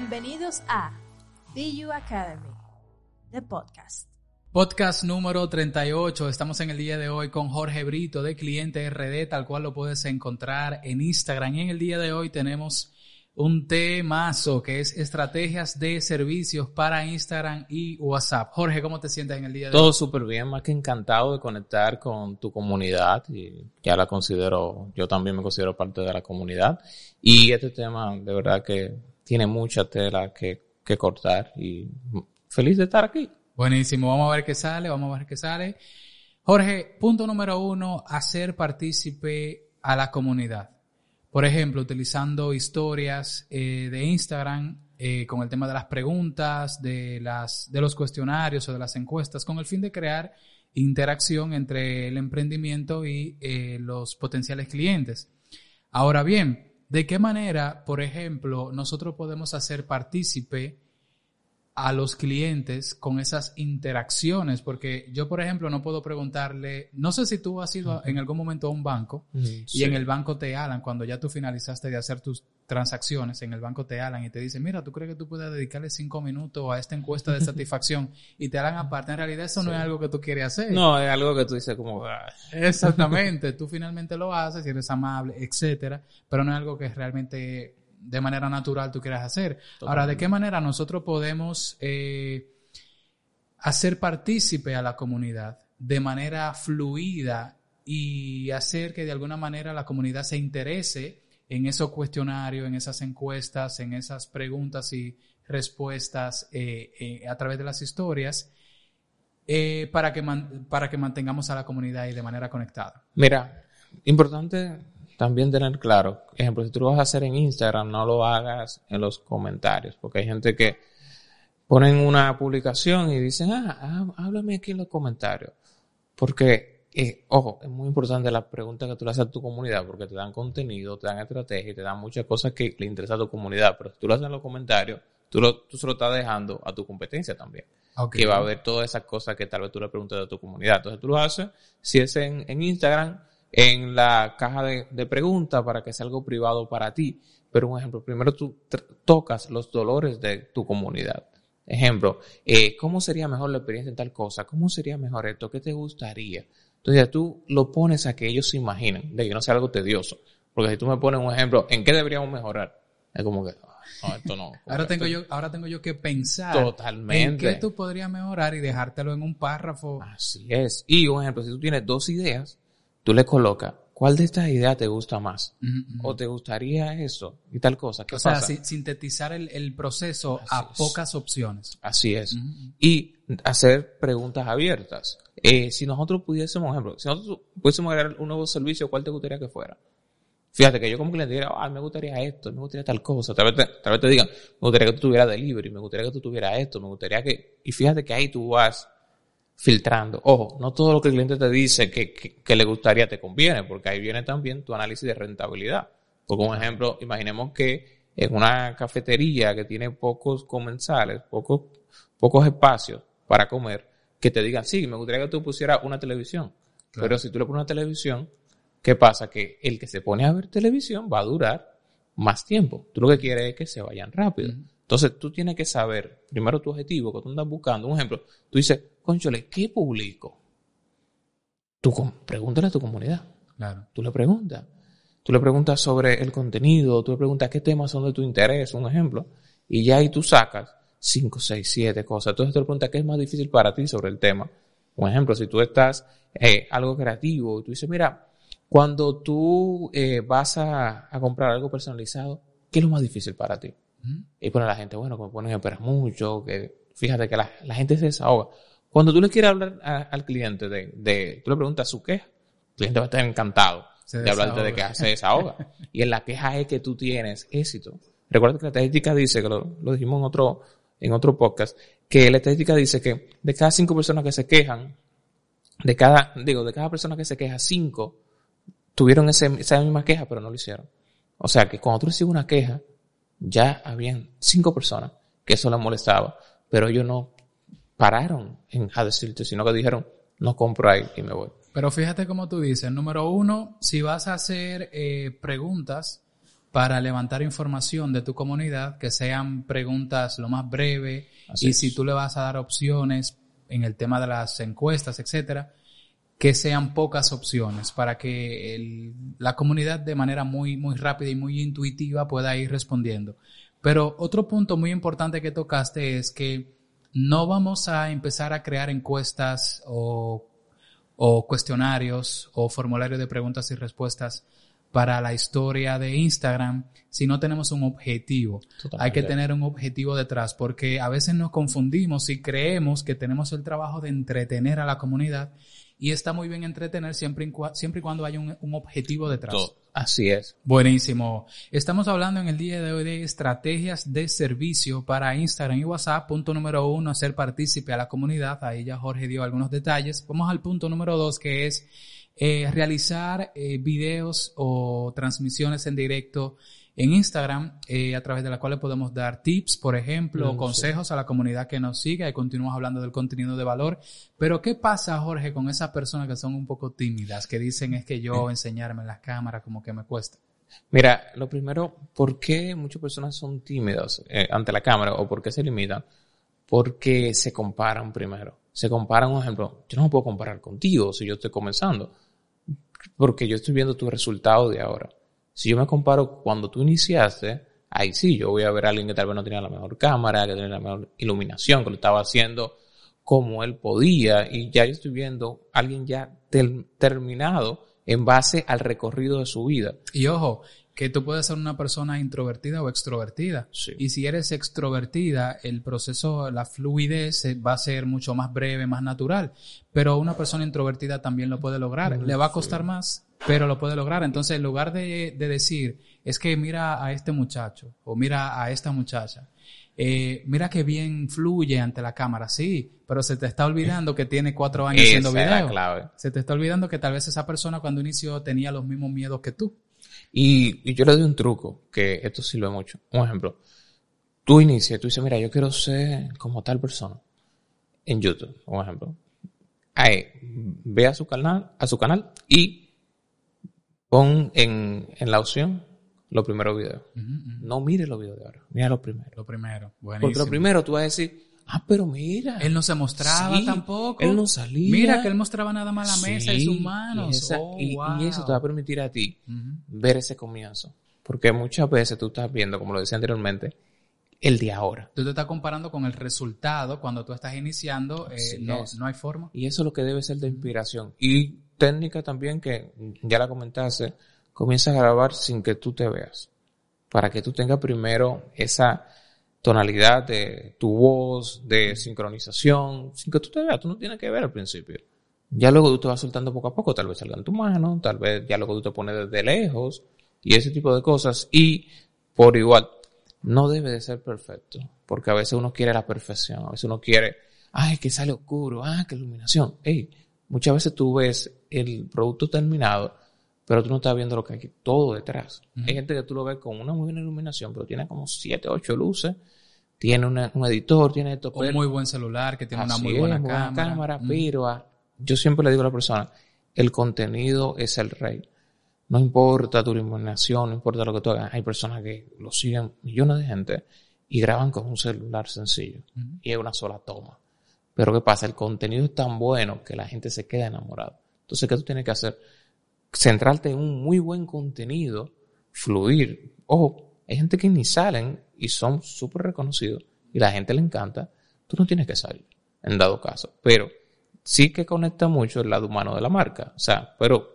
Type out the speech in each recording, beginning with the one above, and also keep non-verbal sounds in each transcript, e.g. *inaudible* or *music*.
Bienvenidos a DU Academy, the podcast. Podcast número 38. Estamos en el día de hoy con Jorge Brito de Cliente RD, tal cual lo puedes encontrar en Instagram. Y en el día de hoy tenemos un temazo que es estrategias de servicios para Instagram y WhatsApp. Jorge, ¿cómo te sientes en el día de Todo hoy? súper bien, más que encantado de conectar con tu comunidad y ya la considero, yo también me considero parte de la comunidad y este tema de verdad que tiene mucha tela que, que cortar y feliz de estar aquí. Buenísimo, vamos a ver qué sale, vamos a ver qué sale. Jorge, punto número uno, hacer partícipe a la comunidad. Por ejemplo, utilizando historias eh, de Instagram eh, con el tema de las preguntas, de, las, de los cuestionarios o de las encuestas, con el fin de crear interacción entre el emprendimiento y eh, los potenciales clientes. Ahora bien, ¿de qué manera, por ejemplo, nosotros podemos hacer partícipe a los clientes con esas interacciones, porque yo, por ejemplo, no puedo preguntarle, no sé si tú has ido en algún momento a un banco y en el banco te hablan, cuando ya tú finalizaste de hacer tus transacciones, en el banco te hablan y te dicen, mira, ¿tú crees que tú puedes dedicarle cinco minutos a esta encuesta de *laughs* satisfacción? y te hablan aparte, en realidad eso no es algo que tú quieres hacer. No, es algo que tú dices como, Exactamente, *laughs* tú finalmente lo haces, y eres amable, etcétera, pero no es algo que realmente de manera natural tú quieras hacer. Ahora, ¿de qué manera nosotros podemos eh, hacer partícipe a la comunidad de manera fluida y hacer que de alguna manera la comunidad se interese en esos cuestionarios, en esas encuestas, en esas preguntas y respuestas eh, eh, a través de las historias? para, que man- para que mantengamos a la comunidad ahí de manera conectada. Mira, importante también tener claro, ejemplo, si tú lo vas a hacer en Instagram, no lo hagas en los comentarios, porque hay gente que ponen una publicación y dicen, ah, háblame aquí en los comentarios. Porque, eh, ojo, es muy importante la pregunta que tú le haces a tu comunidad, porque te dan contenido, te dan estrategia te dan muchas cosas que le interesa a tu comunidad, pero si tú lo haces en los comentarios, tú, lo, tú se lo estás dejando a tu competencia también que va a haber todas esas cosas que tal vez tú le preguntes a tu comunidad. Entonces tú lo haces, si es en, en Instagram, en la caja de, de preguntas para que sea algo privado para ti. Pero un ejemplo, primero tú tocas los dolores de tu comunidad. Ejemplo, eh, ¿cómo sería mejor la experiencia en tal cosa? ¿Cómo sería mejor esto? ¿Qué te gustaría? Entonces ya tú lo pones a que ellos se imaginen, de que no sea algo tedioso. Porque si tú me pones un ejemplo, ¿en qué deberíamos mejorar? Es como que, ah, no, esto no. *laughs* Ahora esto- tengo yo, ahora tengo yo que pensar Totalmente. en qué tú podrías mejorar y dejártelo en un párrafo. Así es. Y un ejemplo, si tú tienes dos ideas, tú le colocas, ¿cuál de estas ideas te gusta más? ¿O te gustaría eso? Y tal cosa. ¿Qué O sea, pasa? si- sintetizar el, el proceso a es. pocas opciones. Así es. Y hacer preguntas abiertas. Eh, si nosotros pudiésemos, ejemplo, si nosotros pudiésemos agregar un nuevo servicio, ¿cuál te gustaría que fuera? Fíjate que yo como cliente diría, ah, me gustaría esto, me gustaría tal cosa. Tal vez, te, tal vez te digan, me gustaría que tú tuvieras delivery, me gustaría que tú tuvieras esto, me gustaría que... Y fíjate que ahí tú vas filtrando. Ojo, no todo lo que el cliente te dice que, que, que le gustaría te conviene, porque ahí viene también tu análisis de rentabilidad. Por un ejemplo, imaginemos que en una cafetería que tiene pocos comensales, pocos, pocos espacios para comer, que te digan, sí, me gustaría que tú pusieras una televisión. Pero si tú le pones una televisión, ¿qué pasa? Que el que se pone a ver televisión va a durar más tiempo. Tú lo que quieres es que se vayan rápido. Entonces tú tienes que saber, primero tu objetivo, que tú andas buscando. Un ejemplo, tú dices, conchole, ¿qué publico? Tú pregúntale a tu comunidad. Claro. Tú le preguntas. Tú le preguntas sobre el contenido, tú le preguntas qué temas son de tu interés, un ejemplo. Y ya ahí tú sacas 5, 6, 7 cosas. Entonces tú le preguntas qué es más difícil para ti sobre el tema. Un ejemplo, si tú estás eh, algo creativo y tú dices, mira, cuando tú eh, vas a, a comprar algo personalizado, ¿qué es lo más difícil para ti? Y pone la gente, bueno, ponen a esperar mucho, que fíjate que la, la gente se desahoga. Cuando tú le quieres hablar a- al cliente de, de, tú le preguntas su queja, cliente va a estar encantado Se de hablarte de que se desahoga. *laughs* y en la queja es que tú tienes éxito. Recuerda que la estadística dice, que lo, lo dijimos en otro, en otro podcast, que la estadística dice que de cada cinco personas que se quejan, de cada, digo, de cada persona que se queja, cinco tuvieron ese, esa misma queja, pero no lo hicieron. O sea que cuando tú recibes una queja, ya habían cinco personas que eso les molestaba, pero ellos no pararon en a decirte, sino que dijeron, no compro ahí y me voy. Pero fíjate como tú dices, número uno, si vas a hacer eh, preguntas para levantar información de tu comunidad, que sean preguntas lo más breve, Así y es. si tú le vas a dar opciones en el tema de las encuestas, etcétera, que sean pocas opciones para que el- la comunidad de manera muy, muy rápida y muy intuitiva pueda ir respondiendo. Pero otro punto muy importante que tocaste es que no vamos a empezar a crear encuestas o, o cuestionarios o formularios de preguntas y respuestas para la historia de Instagram si no tenemos un objetivo. Totalmente. Hay que tener un objetivo detrás porque a veces nos confundimos y creemos que tenemos el trabajo de entretener a la comunidad y está muy bien entretener siempre y, cua- siempre y cuando haya un, un objetivo detrás. Todo. Así es. Buenísimo. Estamos hablando en el día de hoy de estrategias de servicio para Instagram y WhatsApp. Punto número uno, hacer partícipe a la comunidad. Ahí ya Jorge dio algunos detalles. Vamos al punto número dos, que es eh, realizar eh, videos o transmisiones en directo en Instagram, eh, a través de las cuales podemos dar tips, por ejemplo, Mm, consejos a la comunidad que nos siga y continuamos hablando del contenido de valor. Pero ¿qué pasa, Jorge, con esas personas que son un poco tímidas, que dicen es que yo enseñarme en las cámaras como que me cuesta? Mira, lo primero, ¿por qué muchas personas son tímidas eh, ante la cámara o por qué se limitan? Porque se comparan primero. Se comparan, por ejemplo, yo no me puedo comparar contigo si yo estoy comenzando, porque yo estoy viendo tu resultado de ahora. Si yo me comparo cuando tú iniciaste, ahí sí, yo voy a ver a alguien que tal vez no tenía la mejor cámara, que tenía la mejor iluminación, que lo estaba haciendo como él podía, y ya yo estoy viendo a alguien ya terminado en base al recorrido de su vida. Y ojo, que tú puedes ser una persona introvertida o extrovertida. Sí. Y si eres extrovertida, el proceso, la fluidez va a ser mucho más breve, más natural. Pero una persona introvertida también lo puede lograr. Le va a costar más, pero lo puede lograr. Entonces, en lugar de, de decir, es que mira a este muchacho o mira a esta muchacha, eh, mira que bien fluye ante la cámara, sí, pero se te está olvidando que tiene cuatro años haciendo Esa video. clave. Se te está olvidando que tal vez esa persona cuando inició tenía los mismos miedos que tú. Y, y yo le doy un truco, que esto sirve mucho. Un ejemplo. Tú inicias, tú dices, mira, yo quiero ser como tal persona. En YouTube, un ejemplo. Ahí, ve a su canal, a su canal y pon en, en la opción los primeros videos. No mire los videos de ahora, mira los primeros. Lo primero. Porque Buenísimo. lo primero tú vas a decir, ah, pero mira. Él no se mostraba Sí, tampoco. Él no salía. Mira que él mostraba nada más la mesa y sus manos. Y, esa- Oh, y- y wow. eso te va a permitir a ti ver ese comienzo. Porque muchas veces tú estás viendo, como lo decía anteriormente, el de ahora. Tú te estás comparando con el resultado cuando tú estás iniciando. eh, no, es. no hay forma. Y eso es lo que debe ser de inspiración. Y técnica también que ya la comentaste, comienza a grabar sin que tú te veas. Para que tú tengas primero esa tonalidad de tu voz, de sincronización, sin que tú te veas. Tú no tienes que ver al principio. Ya luego tú te vas soltando poco a poco, tal vez salga en tu mano, tal vez ya luego tú te pones desde lejos y ese tipo de cosas. Y por igual, no debe de ser perfecto, porque a veces uno quiere la perfección, a veces uno quiere, ay, que sale oscuro, ah, que iluminación. Ey, muchas veces tú ves el producto terminado, pero tú no estás viendo lo que hay todo detrás. Hay gente que tú lo ves con una muy buena iluminación, pero tiene como 7, 8 luces, tiene una- un editor, tiene esto, Un pero- muy buen celular que tiene una muy es, buena muy cámara. Mm. pero ah, yo siempre le digo a la persona, el contenido es el rey. No importa tu iluminación, no importa lo que tú hagas. Hay personas que lo siguen millones de gente y graban con un celular sencillo y es una sola toma. Pero ¿qué pasa? El contenido es tan bueno que la gente se queda enamorada. Entonces, ¿qué tú tienes que hacer? Centrarte en un muy buen contenido, fluir. Ojo, hay gente que ni salen y son súper reconocidos y la gente le encanta. Tú no tienes que salir, en dado caso. Pero sí que conecta mucho el lado humano de la marca. O sea, pero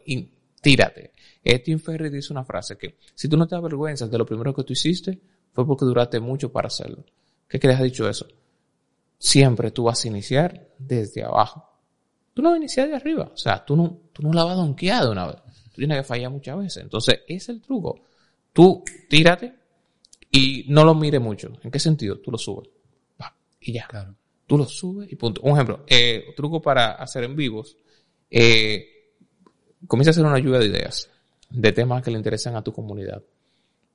tírate. Tim Ferry dice una frase que si tú no te avergüenzas de lo primero que tú hiciste, fue porque duraste mucho para hacerlo. ¿Qué crees ha dicho eso? Siempre tú vas a iniciar desde abajo. Tú no vas a iniciar de arriba. O sea, tú no, tú no la vas a donkear de una vez. Tú tienes que fallar muchas veces. Entonces, ese es el truco. Tú tírate y no lo mires mucho. ¿En qué sentido? Tú lo subes. Pa, y ya. Claro. Tú lo subes y punto. Un ejemplo, eh, truco para hacer en vivos. Eh, comienza a hacer una lluvia de ideas de temas que le interesan a tu comunidad.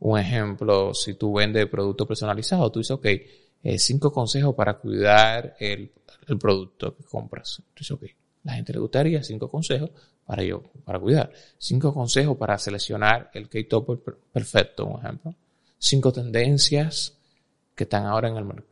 Un ejemplo, si tú vendes producto personalizado, tú dices, ok, eh, cinco consejos para cuidar el, el producto que compras. Tú dices, ok, la gente le gustaría cinco consejos para yo, para cuidar. Cinco consejos para seleccionar el K-Topper per- perfecto, un ejemplo. Cinco tendencias que están ahora en el,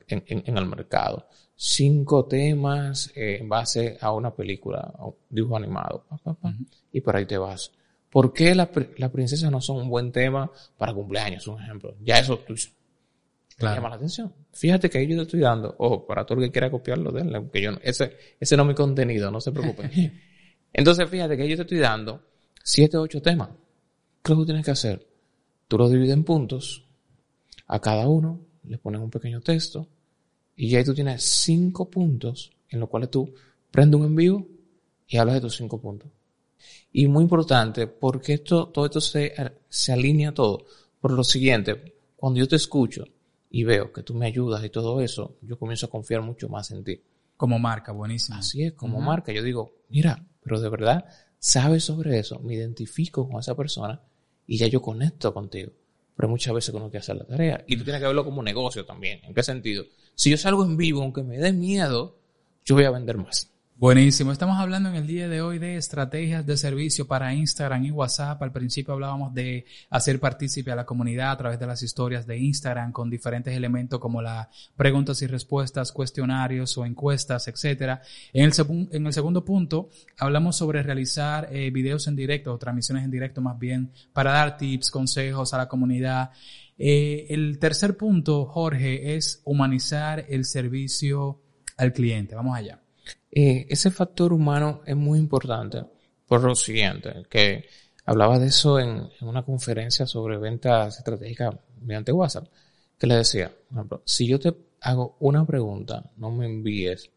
en, el mercado. Cinco temas eh, en base a una película, a un dibujo animado. pa, pa, pa, Y por ahí te vas. ¿Por qué las las princesas no son un buen tema para cumpleaños, un ejemplo? Ya eso tú Claro. llama la atención. Fíjate que ahí yo te estoy dando, ojo, para todo el que quiera copiarlo, denle, porque yo, no- ese, ese no es mi contenido, no se preocupen. *laughs* Entonces, fíjate que yo te estoy dando siete o ocho temas. ¿Qué es lo que tienes que hacer? Tú los divides en puntos, a cada uno le pones un pequeño texto, y ya ahí tú tienes cinco puntos en los cuales tú prendes un envío y hablas de tus cinco puntos. Y muy importante, porque esto, todo esto se, se alinea todo. Por lo siguiente, cuando yo te escucho y veo que tú me ayudas y todo eso, yo comienzo a confiar mucho más en ti. Como marca, buenísimo. Así es, como marca. Yo digo, mira, pero de verdad, sabes sobre eso, me identifico con esa persona y ya yo conecto contigo. Pero muchas veces uno que hacer la tarea. Y tú tienes que verlo como negocio también. ¿En qué sentido? Si yo salgo en vivo, aunque me dé miedo, yo voy a vender más. Buenísimo. Estamos hablando en el día de hoy de estrategias de servicio para Instagram y WhatsApp. Al principio hablábamos de hacer partícipe a la comunidad a través de las historias de Instagram con diferentes elementos como las preguntas y respuestas, cuestionarios o encuestas, etcétera. En el, en el segundo punto hablamos sobre realizar eh, videos en directo o transmisiones en directo más bien para dar tips, consejos a la comunidad. Eh, el tercer punto, Jorge, es humanizar el servicio al cliente. Vamos allá. Eh, ese factor humano es muy importante por lo siguiente, que hablaba de eso en, una conferencia sobre ventas estratégicas mediante WhatsApp, que le decía, por ejemplo, si yo te hago una pregunta, no me envíes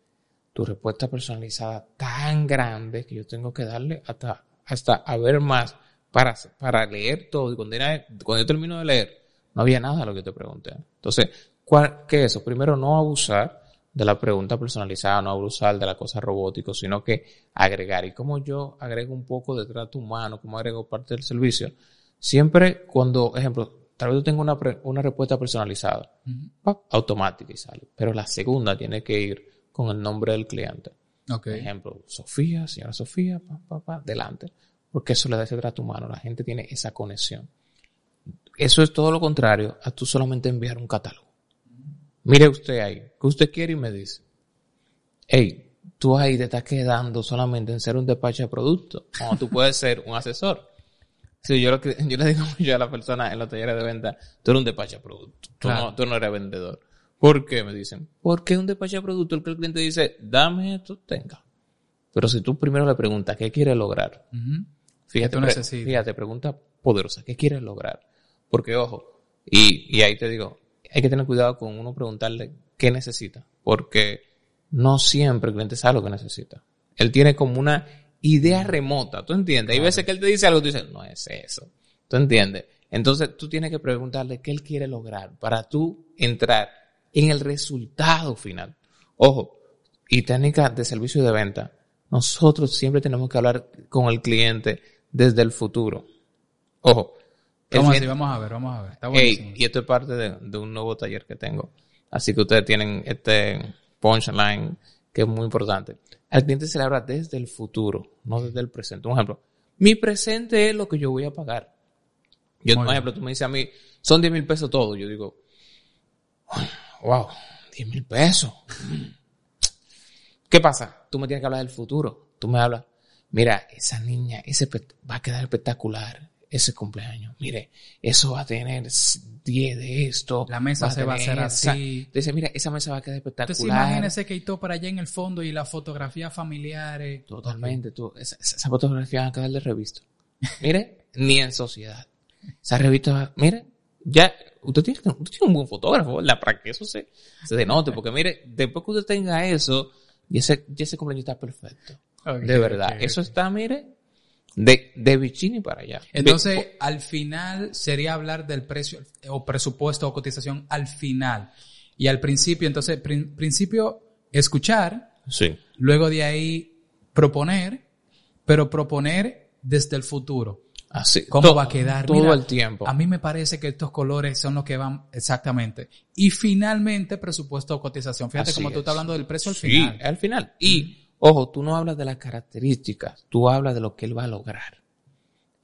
tu respuesta personalizada tan grande que yo tengo que darle hasta, hasta a ver más para, para leer todo. Y cuando, era- cuando yo termino de leer, no había nada de lo que te pregunté. Entonces, ¿cuál, ¿qué es eso? Primero, no abusar de la pregunta personalizada, no abusar de la cosa robótica, sino que agregar. Y como yo agrego un poco de trato humano, como agrego parte del servicio, siempre cuando, ejemplo, tal vez yo tengo una, pre- una respuesta personalizada, ¡pap! automática y sale. Pero la segunda tiene que ir con el nombre del cliente. Ok. Por ejemplo, Sofía, señora Sofía, pa, pa, pa, delante. Porque eso le da ese trato humano. La gente tiene esa conexión. Eso es todo lo contrario a tú solamente enviar un catálogo. Mire usted ahí, que usted quiere y me dice. Hey, tú ahí te estás quedando solamente en ser un despacho de productos. Cuando tú puedes ser un asesor. Sí, yo, lo que, yo le digo mucho a la persona en los talleres de venta, tú eres un despacho de productos. Tú, Claro. no, tú no eres vendedor. ¿Por qué? Me dicen. Porque un despacho de productos, el que el cliente dice, dame esto, tenga. Pero si tú primero le preguntas qué quiere lograr, Ujú. Fíjate, pre- fíjate, pregunta poderosa. ¿Qué quieres lograr? Porque, ojo, y, y ahí te digo, hay que tener cuidado con uno preguntarle qué necesita. Porque no siempre el cliente sabe lo que necesita. Él tiene como una idea remota, ¿tú entiendes? Hay veces que él te dice algo y tú dices, no es eso. ¿Tú entiendes? Entonces tú tienes que preguntarle qué él quiere lograr para tú entrar en el resultado final. Ojo, y técnicas de servicio de venta. Nosotros siempre tenemos que hablar con el cliente desde el futuro. Ojo. Vamos, así, vamos a ver, vamos a ver. Está Ey, buenísimo. y esto es parte de, de un nuevo taller que tengo. Así que ustedes tienen este punchline que es muy importante. Al cliente se le habla desde el futuro, no desde el presente. Un ejemplo, mi presente es lo que yo voy a pagar. Yo, por ejemplo, tú me dices a mí, son 10 mil pesos todo. Yo digo, wow, 10 mil pesos. ¿Qué pasa? Tú me tienes que hablar del futuro. Tú me hablas, mira, esa niña, ese va a quedar espectacular ese cumpleaños. Mire, eso va a tener 10 de esto. La mesa se va a hacer esa- así. Dice, mira, esa mesa va a quedar Entonces espectacular. imagínese que todo para allá en el fondo y las fotografías familiares. Totalmente, tú, esa, esa esa fotografía va a quedar de revista. Mire, *laughs* ni en sociedad. Esa revista, va- mire, ya, usted tiene, usted tiene un buen fotógrafo, ¿verdad? Para que eso se, se denote, porque mire, después que usted tenga eso, y ese, ese cumpleaños está perfecto. De verdad. Eso está, mire, de, de Vicini para allá. Entonces, al final sería hablar del precio o presupuesto o cotización al final. Y al principio, entonces, prin- principio, escuchar, Sí. luego de ahí proponer, pero proponer desde el futuro. Así. ¿Cómo va a quedar? Todo Mira, el tiempo. A mí me parece que estos colores son los que van exactamente. Y finalmente, presupuesto o cotización. Fíjate Así como tú es. estás hablando del precio al Sí, final. al final. Y, ojo, tú no hablas de las características, tú hablas de lo que él va a lograr.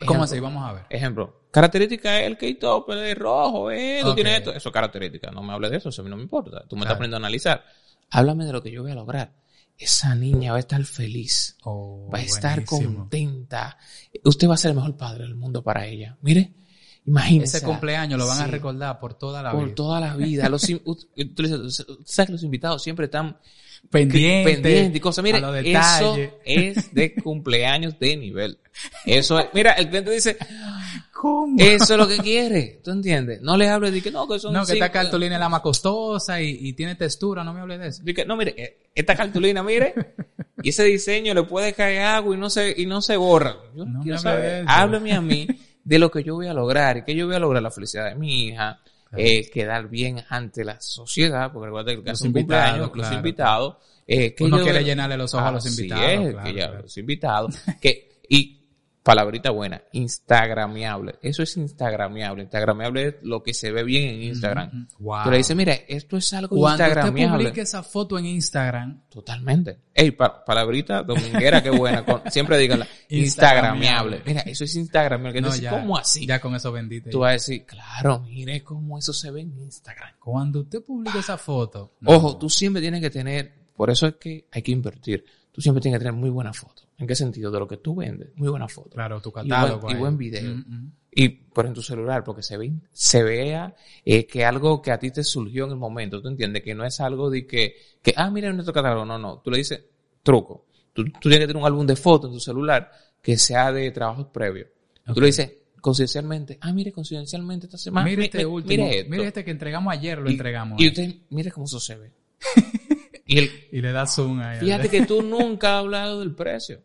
¿Cómo así? Vamos a ver. Ejemplo, característica es el K-top, es rojo, eh, tú tienes esto. Eso es característica. No me hables de eso, eso a mí no me importa. Tú me Claro. estás aprendiendo a analizar. Háblame de lo que yo voy a lograr. Esa niña va a estar feliz. Oh, va a estar buenísimo. contenta. Usted va a ser el mejor padre del mundo para ella. Mire, imagínese. Ese cumpleaños lo van a recordar por toda la por vida. toda la vida. Los, *laughs* ¿sabes que los invitados siempre están Pendiente, pendientes y cosas? Mire, eso *laughs* es de cumpleaños de nivel. Eso es, mira, el cliente dice, *laughs* ¿Cómo? eso es lo que quiere. ¿Tú entiendes? No le hables de que no, que son no, que cinco- esta cartulina es la más costosa y, y tiene textura, no me hable de eso. que, no, mire, eh, esta cartulina, mire, y ese diseño le puede caer agua y no se, y no se borra. Yo No quiero saber. eso. Háblame a mí de lo que yo voy a lograr y que yo voy a lograr la felicidad de mi hija, eh, quedar bien ante la sociedad, porque recuerda que Los invitados, cumpleaños, los claro. invitados, eh, que Uno quiere llenarle los ojos a los invitados, es, claro, que ya, claro. los invitados, *laughs* que, y palabrita buena, instagramiable. Eso es instagramiable. Instagramiable es lo que se ve bien en Instagram. Wow. Tú le dices, mira, esto es algo Cuando instagramiable. publique esa foto en Instagram, Totalmente. Ey, pa- palabrita dominguera, qué buena. con- *laughs* siempre díganla. Instagramiable. Mira, eso es Instagramiable. No, ya, ¿Cómo así? Ya con eso bendito. Tú vas a decir, claro, mire cómo eso se ve en Instagram. Cuando usted publique esa foto, no. Ojo, tú siempre tienes que tener, por eso es que hay que invertir. Tú siempre tienes que tener muy buena foto. ¿En qué sentido? De lo que tú vendes, muy buena foto. claro, tu Y buen, catálogo. y buen video. Mm, mm. Y por en tu celular, porque se ve, se vea eh, que algo que a ti te surgió en el momento, ¿tú entiendes? Que no es algo de que, que ah, mira nuestro catálogo. No, no. Tú le dices, truco. Tú, tú tienes que tener un álbum de fotos en tu celular que sea de trabajos previos. Y Tú le dices, confidencialmente, ah, mire, confidencialmente esta semana. Mire mi- este mi- último. mire este que entregamos ayer, lo Y- entregamos. Y usted, mire cómo eso se ve. *laughs* y el, Y le da zoom ahí. fíjate que tú *laughs* nunca has hablado del precio.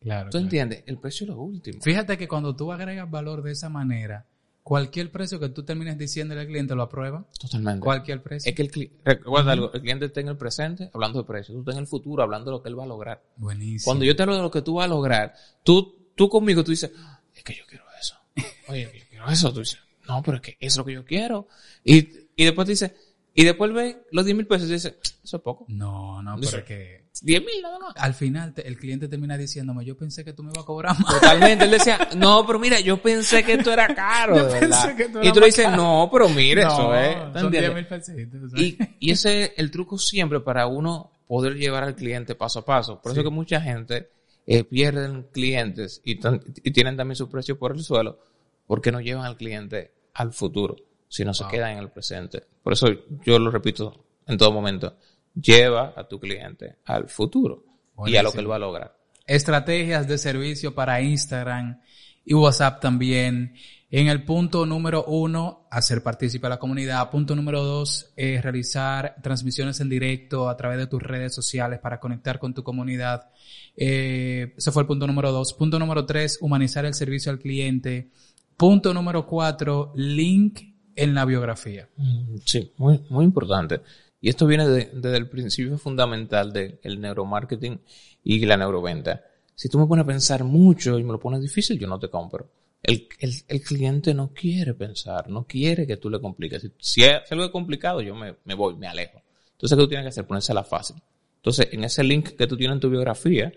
Claro, ¿Tú claro. entiendes? El precio es lo último. Fíjate que cuando tú agregas valor de esa manera, cualquier precio que tú termines diciéndole al cliente lo aprueba. Totalmente. Cualquier precio. Es que el cliente, recuerda algo, el cliente está en el presente hablando de precio, tú estás en el futuro hablando de lo que él va a lograr. Buenísimo. Cuando yo te hablo de lo que tú vas a lograr, tú, tú conmigo tú dices, "Ah, es que yo quiero eso. *laughs* Oye, yo quiero eso. Tú dices, no, pero es que es lo que yo quiero. Y, y después te dice, y después ve los 10 mil pesos y dice, eso es poco. No, no, Eso- pero es que 10 mil nada más. al final te- el cliente termina diciéndome, yo pensé que tú me ibas a cobrar más. Totalmente. Él *laughs* decía, no, pero mira, yo pensé que esto era caro, Yo verdad. pensé que esto Y tú le dices, caro. no, pero mire, eso No, es. ¿Tú son 10 entiendes? mil pesitos. Y, y ese es el truco siempre para uno poder llevar al cliente paso a paso. Por eso que mucha gente eh, pierden clientes y, y tienen también su precio por el suelo porque no llevan al cliente al futuro, sino se Wow. quedan en el presente. Por eso yo lo repito en todo momento. Lleva a tu cliente al futuro y a lo que él va a lograr. Estrategias de servicio para Instagram y WhatsApp también. En el punto número uno, hacer partícipe a la comunidad. Punto número dos, eh, realizar transmisiones en directo a través de tus redes sociales para conectar con tu comunidad. Eh, ese fue el punto número dos. Punto número tres, humanizar el servicio al cliente. Punto número cuatro, link en la biografía. Mm, Sí, muy, muy importante. Y esto viene de- desde el principio fundamental del neuromarketing y la neuroventa. Si tú me pones a pensar mucho y me lo pones difícil, yo no te compro. El, el, el cliente no quiere pensar, no quiere que tú le compliques. Si, si es algo complicado, yo me, me voy, me alejo. Entonces, ¿qué tú tienes que hacer? Ponérsela fácil. Entonces, en ese link que tú tienes en tu biografía,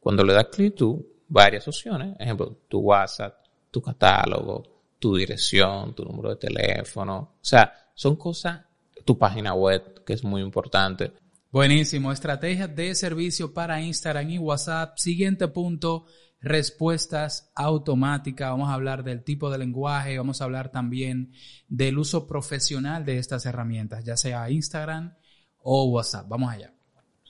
cuando le das clic tú, varias opciones. Ejemplo, tu WhatsApp, tu catálogo, tu dirección, tu número de teléfono. O sea, son cosas, tu página web, que es muy importante. Buenísimo. Estrategias de servicio para Instagram y WhatsApp. Siguiente punto, respuestas automáticas. Vamos a hablar del tipo de lenguaje. Vamos a hablar también del uso profesional de estas herramientas, ya sea Instagram o WhatsApp. Vamos allá.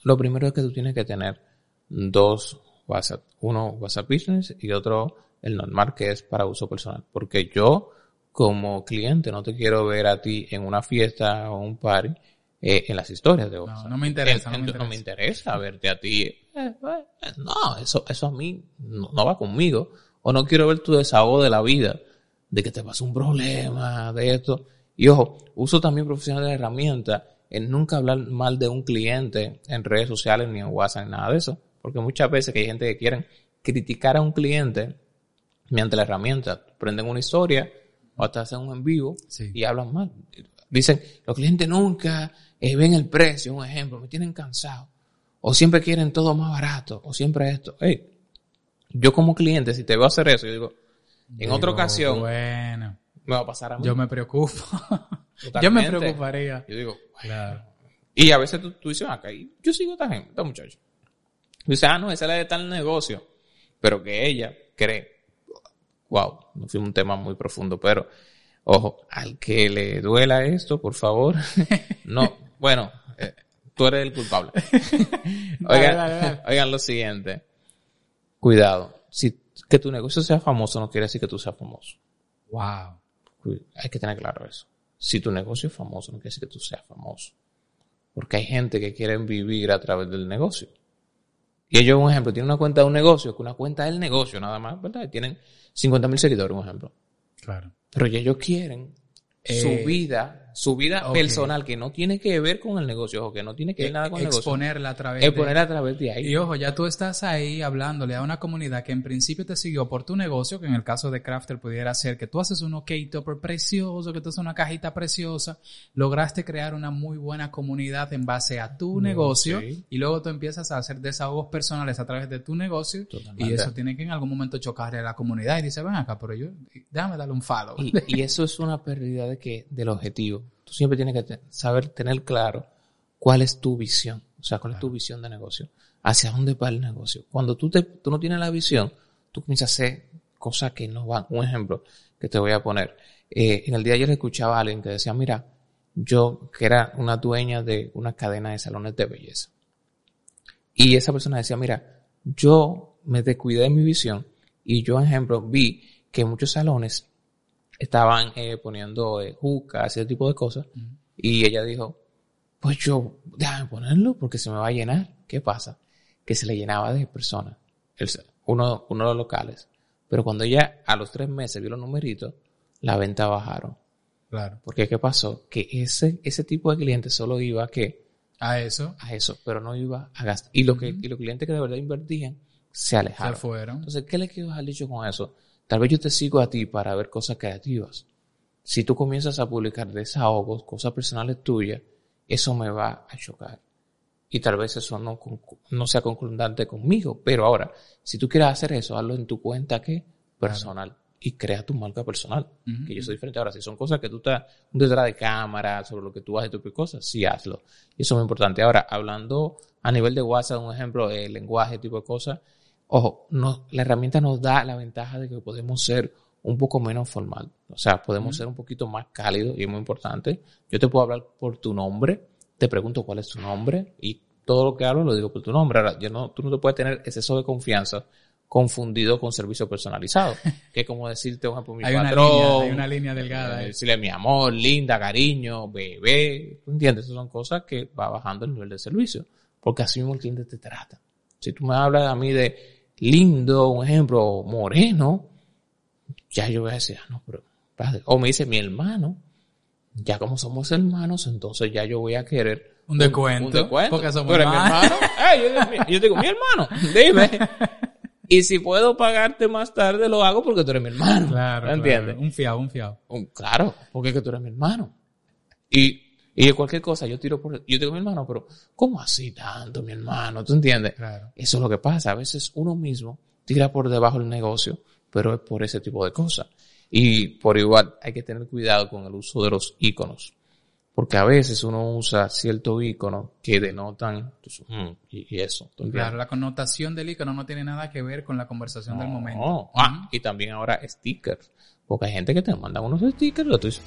Lo primero es que tú tienes que tener dos WhatsApp. Uno WhatsApp Business y otro el normal que es para uso personal. Porque yo, como cliente, no te quiero ver a ti en una fiesta o un party eh, en las historias de WhatsApp. No, no me interesa, En- no me interesa. interesa verte a ti. Eh, eh, no, eso, eso a mí no, no va conmigo. O no quiero ver tu desahogo de la vida, de que te pasa un problema, de esto. Y ojo, uso también profesional de herramienta en nunca hablar mal de un cliente en redes sociales ni en WhatsApp ni nada de eso. Porque muchas veces que hay gente que quieren criticar a un cliente mediante la herramienta. Prenden una historia o hasta hacen un en vivo Sí. y hablan mal. Dicen, los clientes nunca eh, ven el precio, un ejemplo, me tienen cansado. O siempre quieren todo más barato, o siempre esto. Hey, yo como cliente, si te veo hacer eso, yo digo, en otra ocasión Bueno, me va a pasar a mí. yo me preocupo. *laughs* yo me preocuparía. Yo digo, Claro. y a veces tú, tú dices, acá, yo sigo a esta gente, esta muchacha. Dice, ah, no, esa es la de tal negocio. Pero que ella cree, wow, no fue un tema muy profundo, pero ojo, al que le duela esto, por favor, *laughs* no, bueno, eh, tú eres el culpable. *laughs* oigan, dale, dale. oigan lo siguiente, cuidado, si que tu negocio sea famoso no quiere decir que tú seas famoso. Wow. Hay que tener claro eso. Si tu negocio es famoso, no quiere decir que tú seas famoso. Porque hay gente que quiere vivir a través del negocio. Y ellos, un ejemplo, tienen una cuenta de un negocio, que una cuenta del negocio nada más, ¿verdad? Y tienen 50 mil seguidores, un ejemplo. Claro. Pero ellos quieren su Eh, vida, su vida personal, que no tiene que ver con el negocio, o que no tiene que ver nada con el negocio. Exponerla a través de... poner a través de ahí. Y ojo, ya tú estás ahí hablándole a una comunidad que en principio te siguió por tu negocio, que en el caso de Crafter pudiera ser que tú haces un OK topper precioso, que tú haces una cajita preciosa, lograste crear una muy buena comunidad en base a tu negocio sí. y luego tú empiezas a hacer desahogos personales a través de tu negocio Totalmente. y eso tiene que en algún momento chocarle a la comunidad y dice, ven acá, pero yo, déjame darle un follow. Y, y eso es una pérdida de que, del objetivo. Tú siempre tienes que saber tener claro cuál es tu visión. O sea, cuál es tu visión de negocio. Hacia dónde va el negocio. Cuando tú, te, tú no tienes la visión, tú comienzas a hacer cosas que no van. Un ejemplo que te voy a poner. Eh, en el día de ayer escuchaba a alguien que decía, mira, yo que era una dueña de una cadena de salones de belleza. Y esa persona decía, mira, yo me descuidé de mi visión y yo, por ejemplo, vi que muchos salones estaban eh, poniendo eh, jucas y ese tipo de cosas. Y ella dijo, pues yo, déjame ponerlo porque se me va a llenar. ¿Qué pasa? Que se le llenaba de personas, el, uno, uno de los locales. Pero cuando ella a los tres meses vio los numeritos, la venta bajaron. Claro. Porque ¿qué pasó? Que ese, ese tipo de clientes solo iba a que A eso a eso, pero no iba a gastar. Y, lo que, y los clientes que de verdad invertían se se alejaron. fueron. Entonces, ¿qué le quiero dejar dicho con eso? Tal vez yo te sigo a ti para ver cosas creativas. Si tú comienzas a publicar desahogos, cosas personales tuyas, eso me va a chocar. Y tal vez eso no, no sea conclundante conmigo. Pero ahora, si tú quieres hacer eso, hazlo en tu cuenta que personal. Y crea tu marca personal. Que yo soy diferente. Ahora, si son cosas que tú estás detrás de cámara, sobre lo que tú haces, tu cosas, sí hazlo. Y eso es muy importante. Ahora, hablando a nivel de WhatsApp, un ejemplo, el lenguaje, tipo de cosas, ojo, no, la herramienta nos da la ventaja de que podemos ser un poco menos formal. O sea, podemos ser un poquito más cálidos y es muy importante. Yo te puedo hablar por tu nombre, te pregunto cuál es tu nombre y todo lo que hablo lo digo por tu nombre. Ahora, yo no, tú no te puedes tener exceso de confianza confundido con servicio personalizado. *laughs* que es como decirte, por ejemplo, mi Hay una línea, hay una línea delgada. eh, decirle mi amor, linda, cariño, bebé. ¿Tú entiendes? Esas son cosas que va bajando el nivel de servicio. Porque así mismo el cliente te trata. Si tú me hablas a mí de lindo, un ejemplo, moreno, ya yo voy a decir, ah, no, pero, o me dice mi hermano, ya como somos hermanos, entonces ya yo voy a querer Un descuento, Un descuento. porque somos Tú eres mi hermanos. hermano. Yo, digo, yo te digo, mi hermano, *laughs* dime. Y si puedo pagarte más tarde, lo hago porque tú eres mi hermano. Claro, ¿Entiendes? claro. Un fiado, un fiado. Un- Claro, porque es que tú eres mi hermano. Y, y cualquier cosa, yo tiro por, yo digo mi hermano, pero ¿cómo así tanto, mi hermano? ¿Tú entiendes? Claro. Eso es lo que pasa. A veces uno mismo tira por debajo del negocio, pero es por ese tipo de cosas. Y por igual hay que tener cuidado con el uso de los iconos. Porque a veces uno usa ciertos iconos que denotan pues, mm, y, y eso. Claro, la connotación del icono no tiene nada que ver con la conversación del No. momento. Ah, Ujú. y también ahora stickers. Porque hay gente que te manda unos stickers tú dices,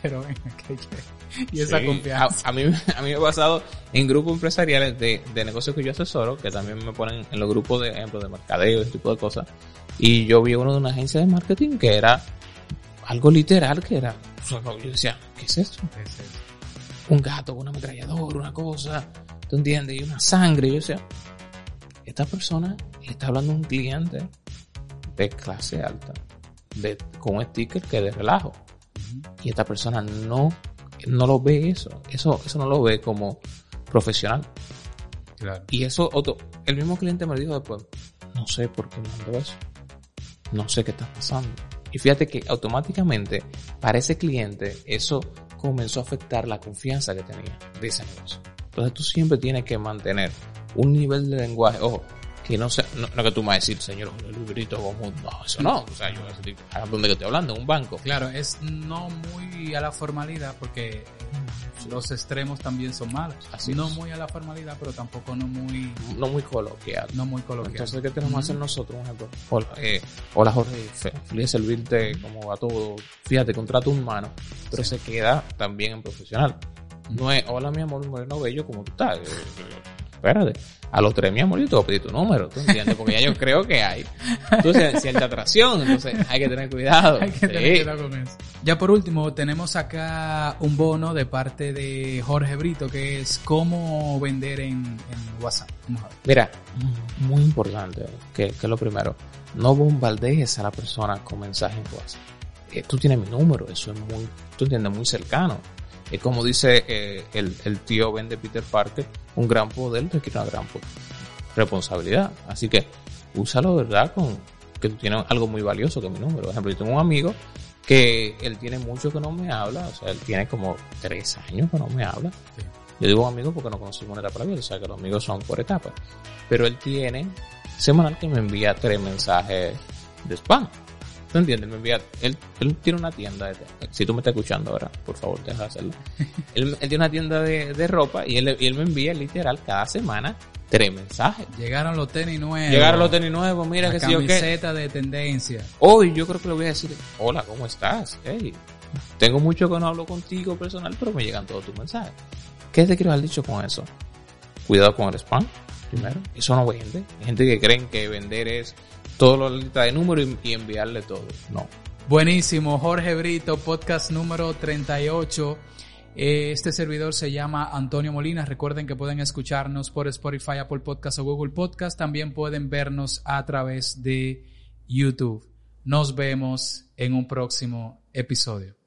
Pero venga, *laughs* y esa Sí. confianza. A, a mí, *laughs* a mí me ha pasado en grupos empresariales de, de negocios que yo asesoro, que también me ponen en los grupos de ejemplo de mercadeo, ese tipo de cosas. Y yo vi uno de una agencia de marketing que era algo literal, que era, o sea, yo decía, ¿qué es esto? Ese es. un gato con una ametralladora, una cosa, ¿tú entiendes? Y una sangre. Yo decía, esta persona está hablando de un cliente de clase alta, de, con un sticker que de relajo. Y esta persona no, no lo ve eso. Eso, eso no lo ve como profesional. Claro. Y eso, otro, el mismo cliente me dijo después, no sé por qué mandó eso. No sé qué está pasando. Y fíjate que automáticamente para ese cliente eso comenzó a afectar la confianza que tenía de ese negocio. Entonces tú siempre tienes que mantener un nivel de lenguaje, ojo, que no sea, no, no que tú me vas a decir, señor, librito común, no, eso no, o sea, yo a decir, ¿a dónde que estoy hablando? ¿En un banco? Claro, es no muy a la formalidad porque los extremos también son malos. Así no es. muy a la formalidad, pero tampoco no muy, No muy coloquial. no muy coloquial. Entonces, ¿qué tenemos que hacer nosotros? Un ejemplo. Hola, eh, hola Jorge, fe- feliz de servirte como a todo. Fíjate, contrato humano, pero se queda también en profesional. No es, hola mi amor, moreno bello, como tú estás. Espérate. A los tres, mi amor, yo te voy a pedir tu número, ¿tú entiendes? Porque ya yo *laughs* creo que hay. Entonces, cierta atracción, entonces hay que tener cuidado. *laughs* Hay que tener cuidado con eso. Ya por último, tenemos acá un bono de parte de Jorge Brito que es cómo vender en, en WhatsApp. Vamos a ver. Mira, muy importante, que, que es lo primero, no bombardees a la persona con mensajes en WhatsApp. Eh, tú tienes mi número, eso es muy, tú entiendes, muy cercano. Es como dice eh, el, tío Ben de Peter Parker, un gran poder requiere una gran po- responsabilidad. Así que úsalo, ¿verdad? Con que tú tienes algo muy valioso que mi número. Por ejemplo, yo tengo un amigo que él tiene mucho que no me habla, o sea, él tiene como tres años que no me habla. Yo digo amigo porque no conocimos una etapa la vida, o sea que los amigos son por etapas. Pero él tiene semanal que me envía tres mensajes de spam. ¿Tú entiendes? Me envía, él, él tiene una tienda, de, si tú me estás escuchando ahora, por favor, deja de hacerlo. *laughs* él, él tiene una tienda de, de ropa y él, y él me envía literal cada semana tres mensajes. Llegaron los tenis nuevos. Llegaron los tenis nuevos, mira la que si yo qué. camiseta de tendencia. Hoy yo creo que le voy a decir, hola, ¿cómo estás? Hey, tengo mucho que no hablo contigo personal, pero me llegan todos tus mensajes. ¿Qué te quiero haber dicho con eso? Cuidado con el spam, primero. Eso no vende. Hay gente que creen que vender es todo la lista de números y, y enviarle todo. No. Buenísimo, Jorge Brito, podcast número 38. Eh, Este servidor se llama Antonio Molina. Recuerden que pueden escucharnos por Spotify, Apple Podcast o Google Podcast. También pueden vernos a través de YouTube. Nos vemos en un próximo episodio.